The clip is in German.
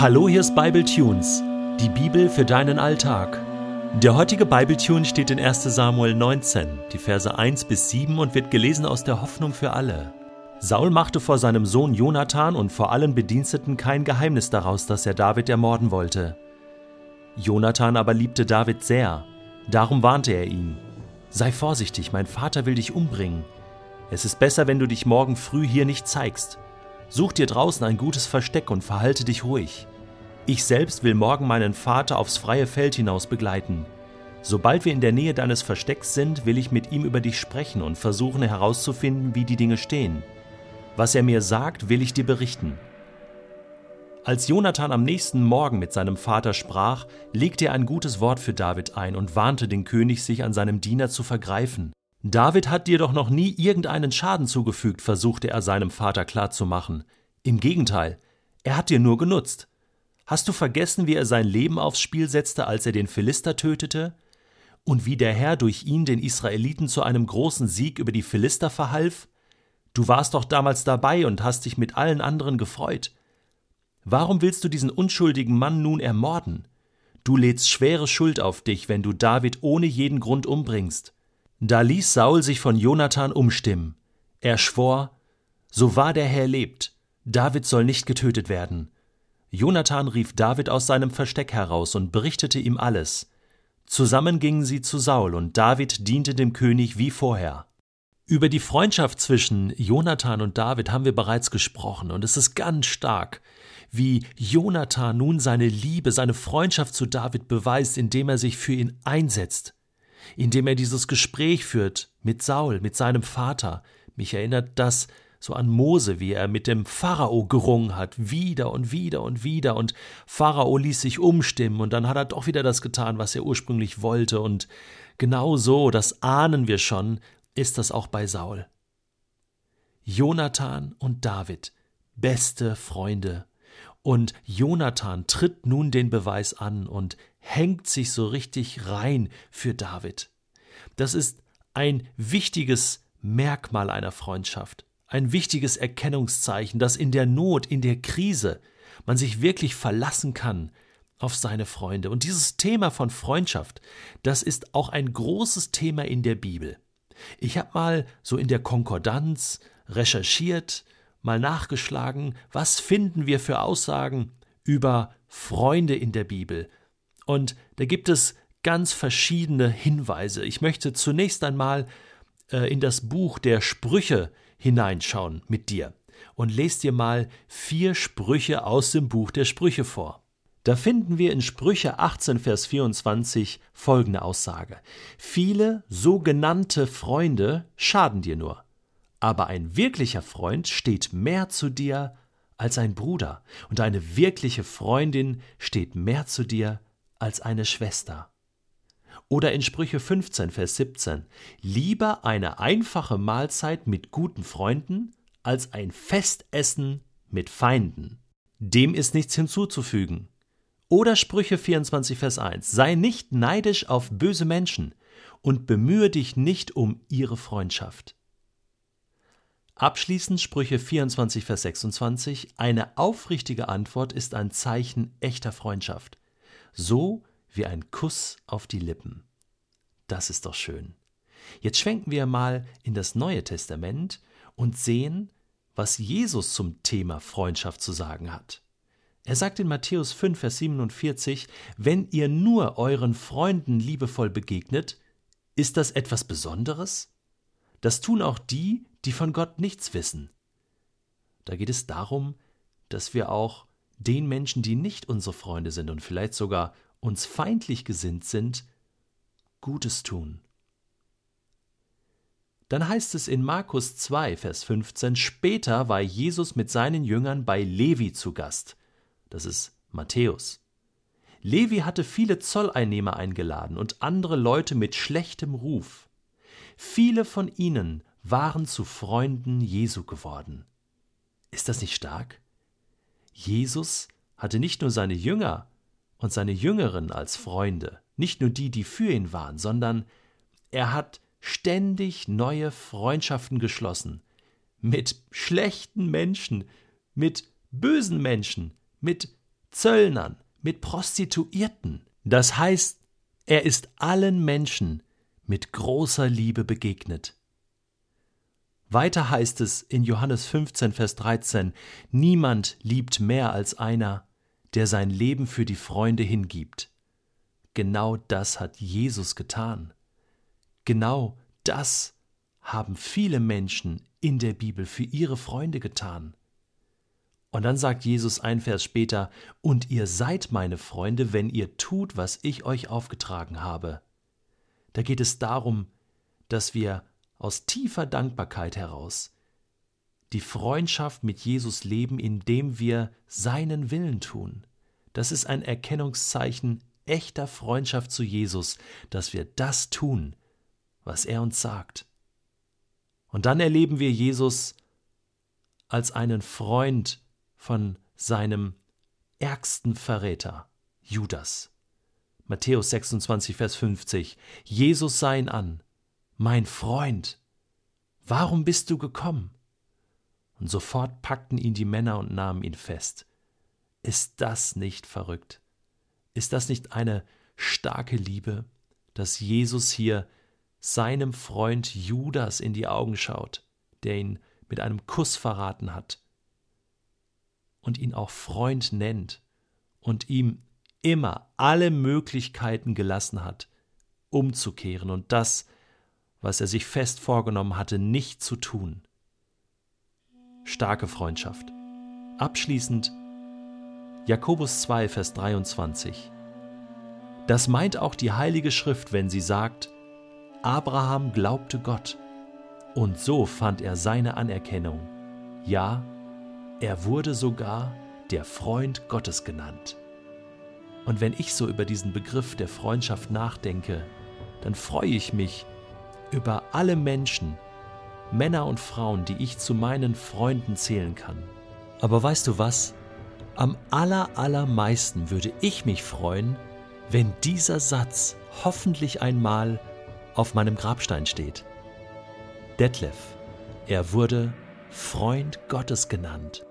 Hallo, hier ist Bible Tunes, die Bibel für deinen Alltag. Der heutige Bible Tune steht in 1. Samuel 19, die Verse 1 bis 7 und wird gelesen aus der Hoffnung für alle. Saul machte vor seinem Sohn Jonathan und vor allen Bediensteten kein Geheimnis daraus, dass er David ermorden wollte. Jonathan aber liebte David sehr, darum warnte er ihn. Sei vorsichtig, mein Vater will dich umbringen. Es ist besser, wenn du dich morgen früh hier nicht zeigst. Such dir draußen ein gutes Versteck und verhalte dich ruhig. Ich selbst will morgen meinen Vater aufs freie Feld hinaus begleiten. Sobald wir in der Nähe deines Verstecks sind, will ich mit ihm über dich sprechen und versuchen herauszufinden, wie die Dinge stehen. Was er mir sagt, will ich dir berichten. Als Jonathan am nächsten Morgen mit seinem Vater sprach, legte er ein gutes Wort für David ein und warnte den König, sich an seinem Diener zu vergreifen. David hat dir doch noch nie irgendeinen Schaden zugefügt, versuchte er seinem Vater klarzumachen. Im Gegenteil, er hat dir nur genutzt. Hast du vergessen, wie er sein Leben aufs Spiel setzte, als er den Philister tötete? Und wie der Herr durch ihn den Israeliten zu einem großen Sieg über die Philister verhalf? Du warst doch damals dabei und hast dich mit allen anderen gefreut. Warum willst du diesen unschuldigen Mann nun ermorden? Du lädst schwere Schuld auf dich, wenn du David ohne jeden Grund umbringst. Da ließ Saul sich von Jonathan umstimmen. Er schwor, so wahr der Herr lebt, David soll nicht getötet werden. Jonathan rief David aus seinem Versteck heraus und berichtete ihm alles. Zusammen gingen sie zu Saul, und David diente dem König wie vorher. Über die Freundschaft zwischen Jonathan und David haben wir bereits gesprochen, und es ist ganz stark, wie Jonathan nun seine Liebe, seine Freundschaft zu David beweist, indem er sich für ihn einsetzt, indem er dieses Gespräch führt mit Saul, mit seinem Vater. Mich erinnert das so an Mose, wie er mit dem Pharao gerungen hat, wieder und wieder und wieder, und Pharao ließ sich umstimmen, und dann hat er doch wieder das getan, was er ursprünglich wollte, und genau so, das ahnen wir schon, ist das auch bei Saul. Jonathan und David, beste Freunde, und Jonathan tritt nun den Beweis an und hängt sich so richtig rein für David. Das ist ein wichtiges Merkmal einer Freundschaft, ein wichtiges Erkennungszeichen, dass in der Not, in der Krise man sich wirklich verlassen kann auf seine Freunde. Und dieses Thema von Freundschaft, das ist auch ein großes Thema in der Bibel. Ich habe mal so in der Konkordanz recherchiert, mal nachgeschlagen, was finden wir für Aussagen über Freunde in der Bibel. Und da gibt es ganz verschiedene Hinweise. Ich möchte zunächst einmal äh, in das Buch der Sprüche hineinschauen mit dir und lese dir mal vier Sprüche aus dem Buch der Sprüche vor. Da finden wir in Sprüche 18, Vers 24 folgende Aussage. Viele sogenannte Freunde schaden dir nur, aber ein wirklicher Freund steht mehr zu dir als ein Bruder, und eine wirkliche Freundin steht mehr zu dir als eine Schwester. Oder in Sprüche 15, Vers 17, lieber eine einfache Mahlzeit mit guten Freunden als ein Festessen mit Feinden. Dem ist nichts hinzuzufügen. Oder Sprüche 24, Vers 1, sei nicht neidisch auf böse Menschen und bemühe dich nicht um ihre Freundschaft. Abschließend Sprüche 24, Vers 26, eine aufrichtige Antwort ist ein Zeichen echter Freundschaft so wie ein Kuss auf die Lippen. Das ist doch schön. Jetzt schwenken wir mal in das Neue Testament und sehen, was Jesus zum Thema Freundschaft zu sagen hat. Er sagt in Matthäus 5, Vers 47, wenn ihr nur euren Freunden liebevoll begegnet, ist das etwas Besonderes? Das tun auch die, die von Gott nichts wissen. Da geht es darum, dass wir auch den Menschen, die nicht unsere Freunde sind und vielleicht sogar uns feindlich gesinnt sind, Gutes tun. Dann heißt es in Markus 2, Vers 15, später war Jesus mit seinen Jüngern bei Levi zu Gast. Das ist Matthäus. Levi hatte viele Zolleinnehmer eingeladen und andere Leute mit schlechtem Ruf. Viele von ihnen waren zu Freunden Jesu geworden. Ist das nicht stark? Jesus hatte nicht nur seine Jünger und seine Jüngeren als Freunde, nicht nur die, die für ihn waren, sondern er hat ständig neue Freundschaften geschlossen mit schlechten Menschen, mit bösen Menschen, mit Zöllnern, mit Prostituierten. Das heißt, er ist allen Menschen mit großer Liebe begegnet. Weiter heißt es in Johannes 15, Vers 13, Niemand liebt mehr als einer, der sein Leben für die Freunde hingibt. Genau das hat Jesus getan. Genau das haben viele Menschen in der Bibel für ihre Freunde getan. Und dann sagt Jesus ein Vers später, Und ihr seid meine Freunde, wenn ihr tut, was ich euch aufgetragen habe. Da geht es darum, dass wir aus tiefer Dankbarkeit heraus die Freundschaft mit Jesus leben, indem wir seinen Willen tun. Das ist ein Erkennungszeichen echter Freundschaft zu Jesus, dass wir das tun, was er uns sagt. Und dann erleben wir Jesus als einen Freund von seinem ärgsten Verräter, Judas. Matthäus 26, Vers 50. Jesus sah ihn an. Mein Freund, warum bist du gekommen? Und sofort packten ihn die Männer und nahmen ihn fest. Ist das nicht verrückt? Ist das nicht eine starke Liebe, dass Jesus hier seinem Freund Judas in die Augen schaut, der ihn mit einem Kuss verraten hat und ihn auch Freund nennt und ihm immer alle Möglichkeiten gelassen hat, umzukehren und das, was er sich fest vorgenommen hatte, nicht zu tun. Starke Freundschaft. Abschließend Jakobus 2, Vers 23. Das meint auch die Heilige Schrift, wenn sie sagt, Abraham glaubte Gott, und so fand er seine Anerkennung. Ja, er wurde sogar der Freund Gottes genannt. Und wenn ich so über diesen Begriff der Freundschaft nachdenke, dann freue ich mich über alle Menschen, Männer und Frauen, die ich zu meinen Freunden zählen kann. Aber weißt du was? Am aller, allermeisten würde ich mich freuen, wenn dieser Satz hoffentlich einmal auf meinem Grabstein steht. Detlef, er wurde Freund Gottes genannt.